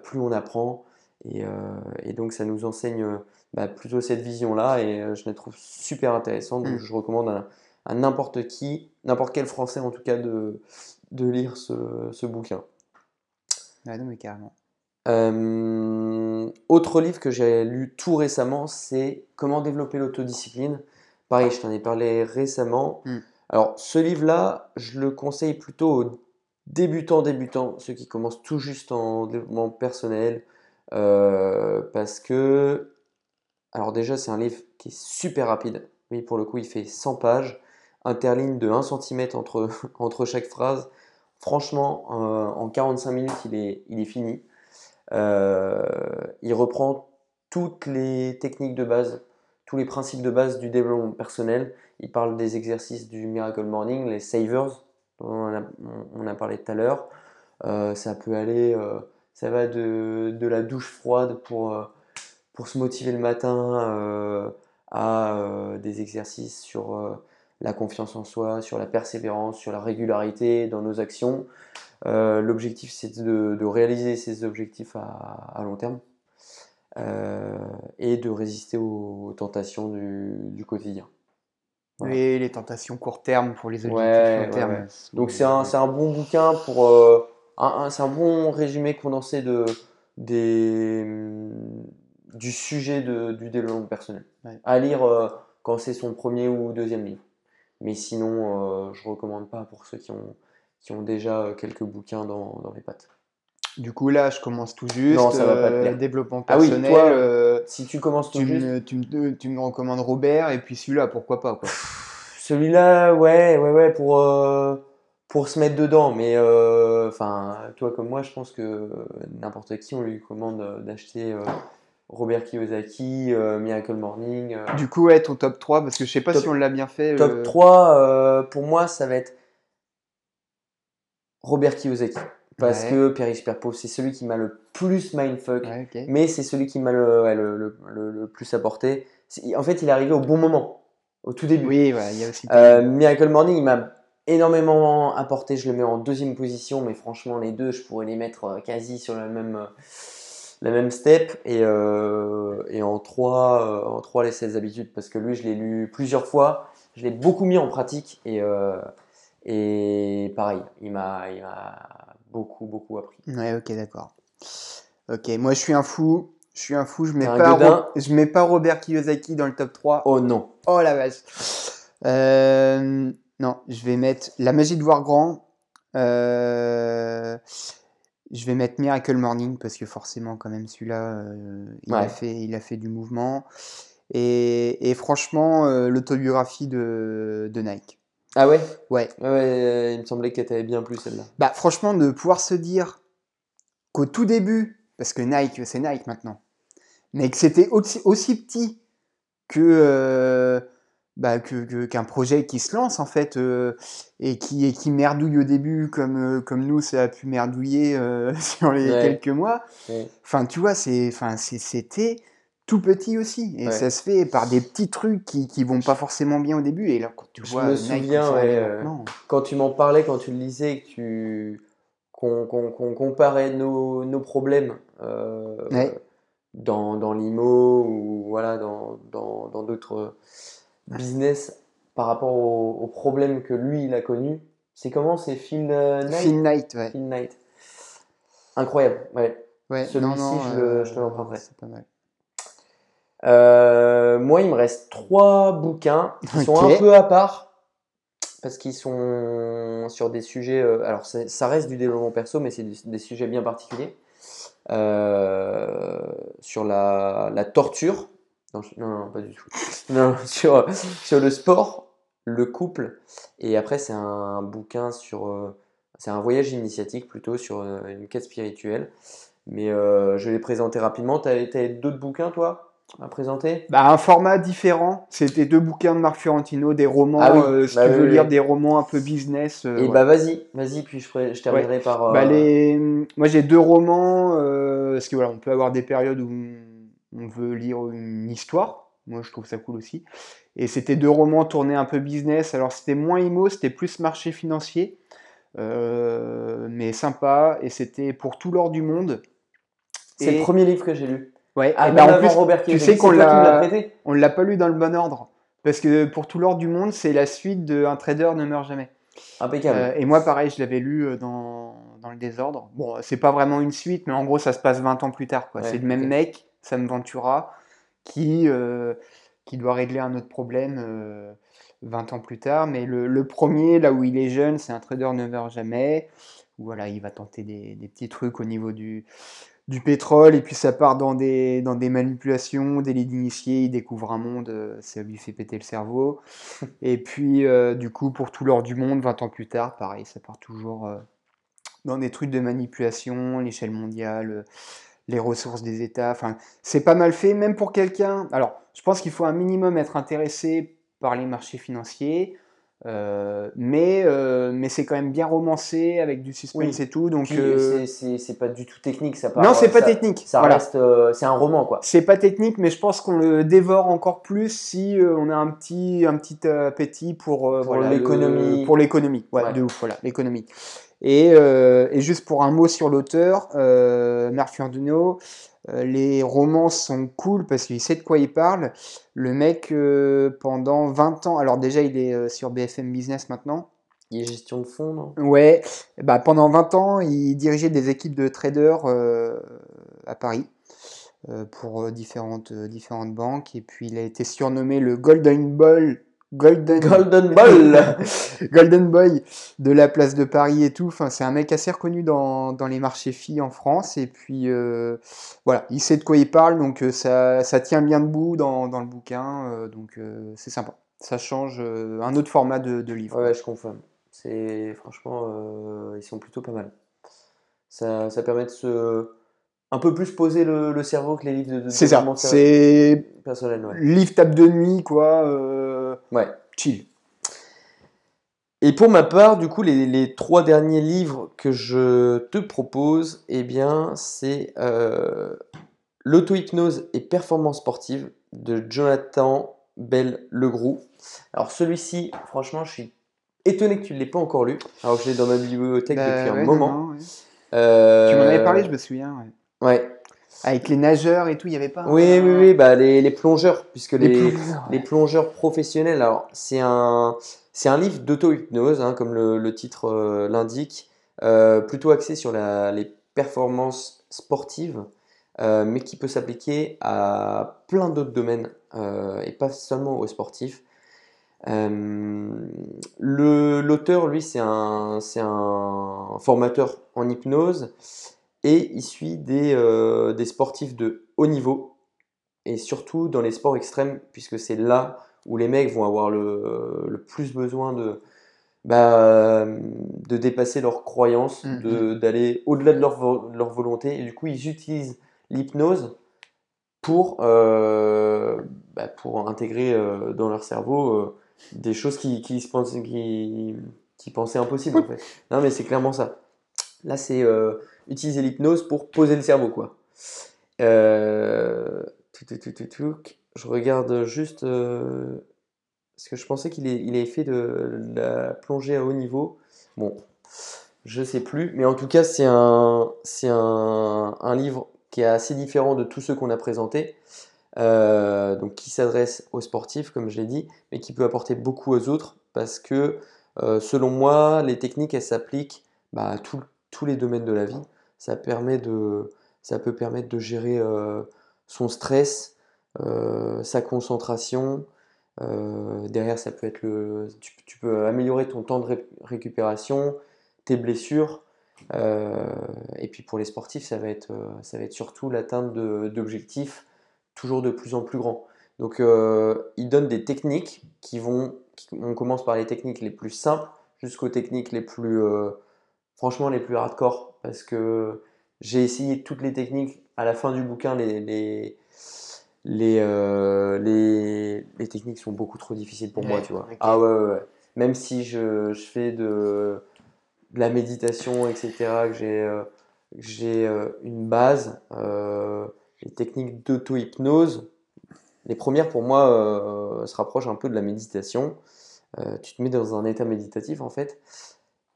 plus on apprend. Et, et donc ça nous enseigne bah, plutôt cette vision-là, et je la trouve super intéressante. Donc Mm. je recommande à, à n'importe qui, n'importe quel Français en tout cas, de, de lire ce, ce bouquin. Ouais, non, mais carrément. Euh, autre livre que j'ai lu tout récemment, c'est Comment développer l'autodiscipline. Pareil, je t'en ai parlé récemment. Mm. Alors, ce livre-là, je le conseille plutôt aux débutants, débutants, ceux qui commencent tout juste en développement personnel, euh, parce que, alors déjà, c'est un livre qui est super rapide. Oui, pour le coup, il fait 100 pages, interligne de 1 cm entre, entre chaque phrase. Franchement, euh, en 45 minutes, il est, fini. Euh, il reprend toutes les techniques de base, tous les principes de base du développement personnel. Il parle des exercices du Miracle Morning, les savers, dont on a, parlé tout à l'heure. Euh, ça peut aller, ça va de, la douche froide pour, se motiver le matin à des exercices sur la confiance en soi, sur la persévérance, sur la régularité dans nos actions. Euh, L'objectif, c'est de, de réaliser ces objectifs à, à long terme euh, et de résister aux tentations du, du quotidien. Voilà. Et les tentations court terme pour les objectifs Ouais, long terme. ouais. Donc c'est un, un bon bouquin pour euh, un, un- c'est un bon résumé condensé de des du sujet de, du développement personnel. À lire quand c'est son premier ou deuxième livre. Mais sinon, euh, je recommande pas pour ceux qui ont qui ont déjà euh, quelques bouquins dans, dans les pattes. Du coup, là, je commence tout juste. Non, ça va pas te euh, plaire. développement Ah oui, personnel. toi, euh, Si tu commences tout tu, juste, me, tu, me, tu me recommandes Robert et puis celui-là, pourquoi pas quoi. celui-là, ouais, ouais, ouais, pour euh, pour se mettre dedans. Mais euh, enfin, toi comme moi, je pense que n'importe qui, on lui commande d'acheter Robert Kiyosaki, euh, Miracle Morning. euh. Du coup, ouais, ton top 3, parce que je sais pas Top- si on l'a bien fait. Top euh, 3, euh, pour moi, ça va être Robert Kiyosaki. Parce Ouais. que Père pauvre, c'est celui qui m'a le plus mindfuck. Ouais, mais c'est celui qui m'a le, ouais, le, le- le- le plus apporté. En fait, il est arrivé au bon moment, au tout début. Oui, il y a aussi. Miracle Morning, il m'a énormément apporté. Je le mets en deuxième position, mais franchement, les deux, je pourrais les mettre quasi sur la même, la même step. Et, euh, et en trois, euh, en trois, les 16 habitudes, parce que lui, je l'ai lu plusieurs fois. Je l'ai beaucoup mis en pratique. Et, euh, et pareil, il m'a il m'a beaucoup, beaucoup appris. Ouais, ok, d'accord. Ok, moi je suis un fou. Je suis un fou, je mets, pas. Ro- je mets pas Robert Kiyosaki dans le top 3. Oh non! Oh la vache. Non, je vais mettre La magie de voir grand. Euh, je vais mettre Miracle Morning parce que forcément, quand même, celui-là, euh, il, a fait, il a fait du mouvement. Et, et franchement, euh, l'autobiographie de, de Nike. Ah ouais? Ouais. Ouais, ouais, il me semblait qu'elle t'avait bien plu celle-là. Bah, franchement, de pouvoir se dire qu'au tout début, parce que Nike, c'est Nike maintenant, mais que c'était aussi, aussi petit que, euh, bah, que, que- qu'un projet qui se lance en fait euh, et, qui, et qui merdouille au début comme, euh, comme nous, ça a pu merdouiller euh, sur les Ouais. quelques mois. Ouais. Enfin, tu vois, c'est, enfin, c'est- c'était tout petit aussi. Et Ouais. ça se fait par des petits trucs qui, qui vont pas forcément bien au début. Et là, quand tu Je vois me souviens, Quand tu m'en parlais, quand tu le lisais, et que tu... qu'on comparait nos, nos problèmes dans, dans l'IMO ou voilà, dans d'autres dans, business par rapport aux, problèmes que lui il a connus. C'est comment? C'est Phil Knight? Phil Knight, ouais. Phil Knight. Incroyable, ouais. ouais Celui-ci, je, euh, je te l'emprunterai. C'est pas mal. Euh, moi, il me reste trois bouquins qui sont un peu à part parce qu'ils sont sur des sujets. Euh, alors, ça reste du développement perso, mais c'est des, sujets bien particuliers. Euh, sur la, la torture. Non, non, pas du tout. Non, sur, sur le sport, le couple. Et après, c'est un bouquin sur. c'est un voyage initiatique plutôt sur une quête spirituelle. Mais je vais les présenter rapidement. Tu as d'autres bouquins, toi à présenter? Bah, Un format différent. C'était deux bouquins de Marc Fiorentino, des romans. Ah euh, si bah tu veux lire des romans un peu business. Euh, et bah vas-y, vas-y, puis je, je terminerai par. Bah, euh, les... Moi j'ai deux romans. parce que voilà, on peut avoir des périodes où on veut lire une histoire. Moi je trouve ça cool aussi. Et c'était deux romans tournés un peu business. Alors c'était moins IMO, c'était plus marché financier. mais sympa. Et c'était pour tout l'or du monde. C'est le premier livre que j'ai lu. Ouais, ah, en plus, Robert tu sais qu'on l'a, on l'a pas lu dans le bon ordre. Parce que pour tout l'ordre du monde, c'est la suite de Un trader ne meurt jamais. Impeccable. Euh, et moi, pareil, je l'avais lu euh, dans, dans, le désordre. Bon, c'est pas vraiment une suite, mais en gros, ça se passe 20 ans plus tard. Quoi. c'est le même mec, Sam Ventura, qui, euh, qui doit régler un autre problème 20 ans plus tard. Mais le, le, premier, là où il est jeune, c'est Un trader ne meurt jamais. Voilà, il va tenter des, des petits trucs au niveau du du pétrole et puis ça part dans des, dans des manipulations, des lits d'initiés, il découvre un monde, euh, ça lui fait péter le cerveau. Et puis euh, du coup pour tout l'or du monde, 20 ans plus tard, pareil, ça part toujours euh, dans des trucs de manipulation, l'échelle mondiale, les ressources des États, enfin c'est pas mal fait, même pour quelqu'un. Alors je pense qu'il faut un minimum être intéressé par les marchés financiers, euh, mais euh, mais c'est quand même bien romancé avec du suspense et tout donc euh, c'est pas du tout technique ça non c'est pas technique ça reste c'est un roman quoi. C'est pas technique mais je pense qu'on le dévore encore plus si on a un petit un petit appétit pour, l'économie. pour l'économie. Ouais, de ouf voilà l'économie et, et, juste pour un mot sur l'auteur euh, Marc euh, les romans sont cool parce qu'il sait de quoi il parle. Le mec, euh, pendant 20 ans, alors déjà il est euh, sur BFM Business maintenant. Il est gestion de fonds, non? Ouais, bah, pendant 20 ans, il dirigeait des équipes de traders à Paris pour différentes, différentes banques. Et puis il a été surnommé le Golden Ball Golden, Golden Ball Golden Boy de la place de Paris et tout. Enfin, c'est un mec assez reconnu dans, dans les marchés filles en France. Et puis, euh, voilà, il sait de quoi il parle. Donc, euh, ça, ça tient bien debout dans, dans le bouquin. Euh, donc, c'est sympa. Ça change un autre format de, de livre. Ouais, je confirme. C'est, franchement, ils sont plutôt pas mal. Ça, ça permet de se un peu plus poser le, cerveau que les livres de. c'est ça. C'est personnel. Ouais. Livre tape de nuit, quoi. Euh, ouais. Chill. Et pour ma part, du coup, les, trois derniers livres que je te propose, eh bien, c'est euh, L'auto-hypnose et performance sportive de Jonathan Bell Legroux. Alors celui-ci, franchement, je suis étonné que tu ne l'aies pas encore lu, alors que je l'ai dans ma bibliothèque bah depuis un moment. Euh, tu m'en avais parlé, je me souviens. Ouais. Ouais. Avec les nageurs et tout, il n'y avait pas Oui, oui, oui, bah, les, les plongeurs, puisque les, les, plongeurs, professionnels, alors c'est un, c'est un livre d'auto-hypnose, hein, comme le, le titre euh, l'indique, euh, plutôt axé sur la, les performances sportives, euh, mais qui peut s'appliquer à plein d'autres domaines, et pas seulement aux sportifs. L'auteur, lui, c'est un, un formateur en hypnose et il suit des, euh, des sportifs de haut niveau et surtout dans les sports extrêmes puisque c'est là où les mecs vont avoir le, le plus besoin de, bah, de dépasser leurs croyances, mm-hmm. d'aller au-delà de leur, leur, volonté et du coup ils utilisent l'hypnose pour, euh, bah, pour intégrer euh, dans leur cerveau des choses qui, qui, se pensaient, qui, qui pensaient impossibles en fait. Non mais c'est clairement ça. Là c'est utiliser l'hypnose pour poser le cerveau, quoi. Euh, je regarde juste euh, parce que je pensais qu'il il avait fait de la plongée à haut niveau. Bon, Je sais plus, mais en tout cas, c'est un, c'est un, un livre qui est assez différent de tous ceux qu'on a présentés, euh, donc qui s'adresse aux sportifs, comme je l'ai dit, mais qui peut apporter beaucoup aux autres parce que, euh, selon moi, les techniques, elles s'appliquent bah, à tout- tous les domaines de la vie. Ça permet de, ça peut permettre de gérer euh, son stress, euh, sa concentration. Euh, derrière, ça peut être le, tu, peux améliorer ton temps de ré- récupération, tes blessures. Et puis pour les sportifs, ça va être, surtout l'atteinte d'objectifs toujours de plus en plus grands. Donc, il donne des techniques qui vont, on commence par les techniques les plus simples jusqu'aux techniques les plus, franchement, les plus hardcore. Parce que j'ai essayé toutes les techniques à la fin du bouquin, les, les, les, euh, les, les techniques sont beaucoup trop difficiles pour moi, tu vois. Ah ouais, ouais, ouais. Même si je, je fais de, de la méditation, etc., que j'ai euh, j'ai euh, une base, les techniques d'auto-hypnose, les premières pour moi se rapprochent un peu de la méditation. Tu te mets dans un état méditatif en fait,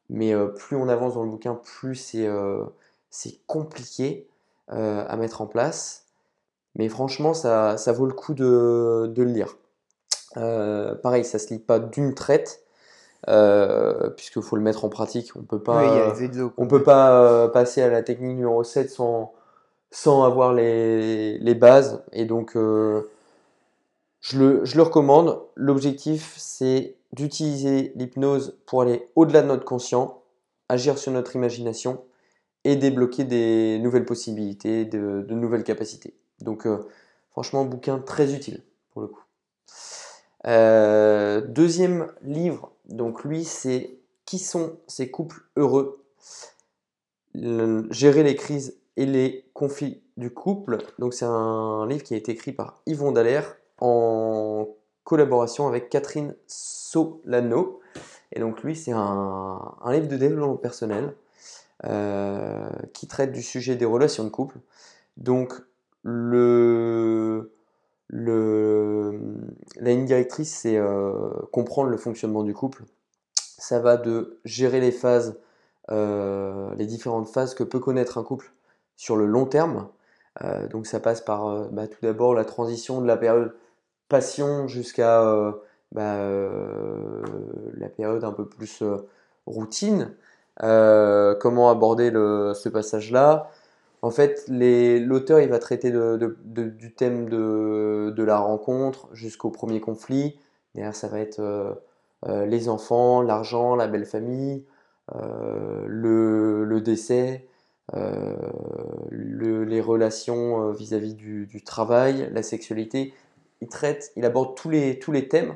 mais euh, plus on avance dans le bouquin, plus c'est euh, compliqué euh, à mettre en place. Mais franchement, ça, ça vaut le coup de, de le lire. Pareil, ça se lit pas d'une traite, euh, puisqu'il faut le mettre en pratique. On peut Oui, pas, les exos. on peut pas euh, passer à la technique numéro 7 sans, sans avoir les, les bases. Et donc, euh, je le, je le recommande. L'objectif, c'est d'utiliser l'hypnose pour aller au-delà de notre conscient, agir sur notre imagination et débloquer des nouvelles possibilités, de, nouvelles capacités. Donc, euh, franchement, bouquin très utile pour le coup. Euh, deuxième livre, donc lui, c'est Qui sont ces couples heureux? Gérer les crises et les conflits du couple. Donc, c'est un livre qui a été écrit par Yvon Dallaire en collaboration avec Catherine Solano. Et donc, lui, c'est un, livre de développement personnel euh, qui traite du sujet des relations de couple. Donc, le, le, la ligne directrice, c'est euh, comprendre le fonctionnement du couple. Ça va de gérer les phases, euh, les différentes phases que peut connaître un couple sur le long terme. Donc, ça passe par bah, tout d'abord la transition de la période passion jusqu'à euh, bah, euh, la période un peu plus euh, routine. Comment aborder ce passage-là? En fait, l'auteur il va traiter du thème de, la rencontre jusqu'au premier conflit. Derrière, ça va être les enfants, l'argent, la belle famille, le, décès, le- les relations vis-à-vis du travail, la sexualité. Il traite, il aborde tous les, tous les thèmes.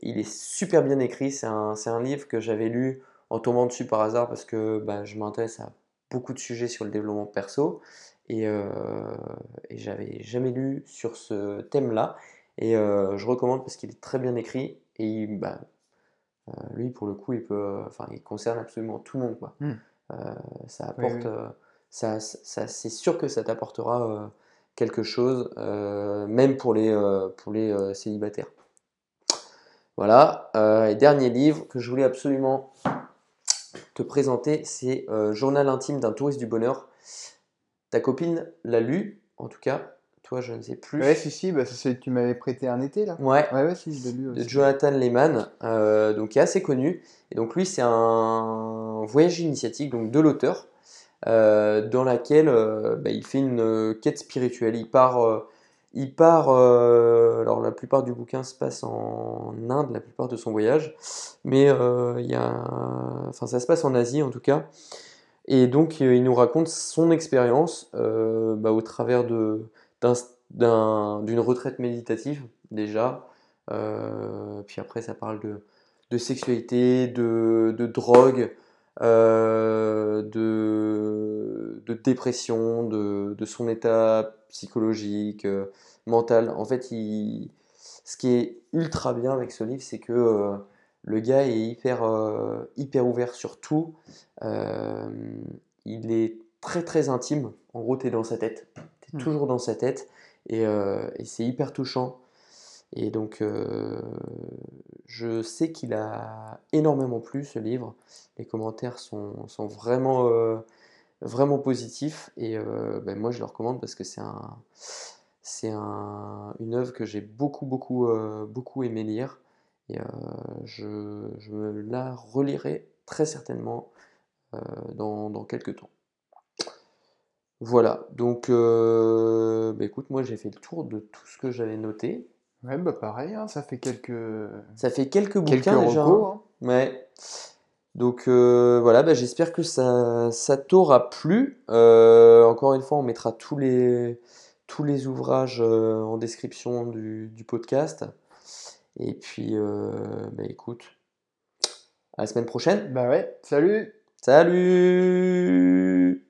Il est super bien écrit. C'est un, un livre que j'avais lu en tombant dessus par hasard parce que bah, je m'intéresse à beaucoup de sujets sur le développement perso et, euh, et j'avais jamais lu sur ce thème-là. Et euh, je recommande parce qu'il est très bien écrit et il- bah, euh, lui, pour le coup, il peut, enfin, il concerne absolument tout le monde, quoi. Hmm. Euh, ça apporte, oui. ça, ça- c'est sûr que ça t'apportera quelque chose, euh, même pour les, euh, pour les euh, célibataires. Voilà. Et dernier livre que je voulais absolument te présenter, c'est Journal intime d'un touriste du bonheur. Ta copine l'a lu, en tout cas. Toi, je ne sais plus. Ouais, si, si, bah, c'est celui que tu m'avais prêté un été, là. Ouais, Ouais, ouais, si, je l'ai lu de aussi. Jonathan Lehman, euh, donc qui est assez connu. Et donc lui, c'est un voyage initiatique donc de l'auteur, euh, dans laquelle euh, bah, il fait une euh, quête spirituelle. Il part, il part. alors la plupart du bouquin se passe en Inde, la plupart de son voyage, mais il y a, enfin ça se passe en Asie en tout cas. Et donc il nous raconte son expérience bah, au travers d'une retraite méditative déjà. Puis après, ça parle de, sexualité, de drogue, euh, de, de dépression, de, de son état psychologique, euh, mental. En fait, il, ce qui est ultra bien avec ce livre, c'est que euh, le gars est hyper, hyper ouvert sur tout. Il est très très intime. En gros, tu es dans sa tête. Tu es Hmm. toujours dans sa tête. Et, et c'est hyper touchant. Et donc, euh, je sais qu'il a énormément plu ce livre. Les commentaires sont, sont vraiment, euh, vraiment positifs. Et euh, ben, moi, je le recommande parce que c'est un, c'est un, une œuvre que j'ai beaucoup, beaucoup, beaucoup aimé lire. Et je, je, me la relirai très certainement dans, dans quelques temps. Voilà, donc bah, écoute, moi j'ai fait le tour de tout ce que j'avais noté. Ouais, bah pareil, hein, ça fait quelques. Ça fait quelques bouquins déjà. Hein. Ouais. Donc euh, voilà, bah, j'espère que ça, ça t'aura plu. Euh, encore une fois, on mettra tous les, tous les ouvrages euh, en description du, du, podcast. Et puis, bah, écoute, à la semaine prochaine. Bah ouais, salut Salut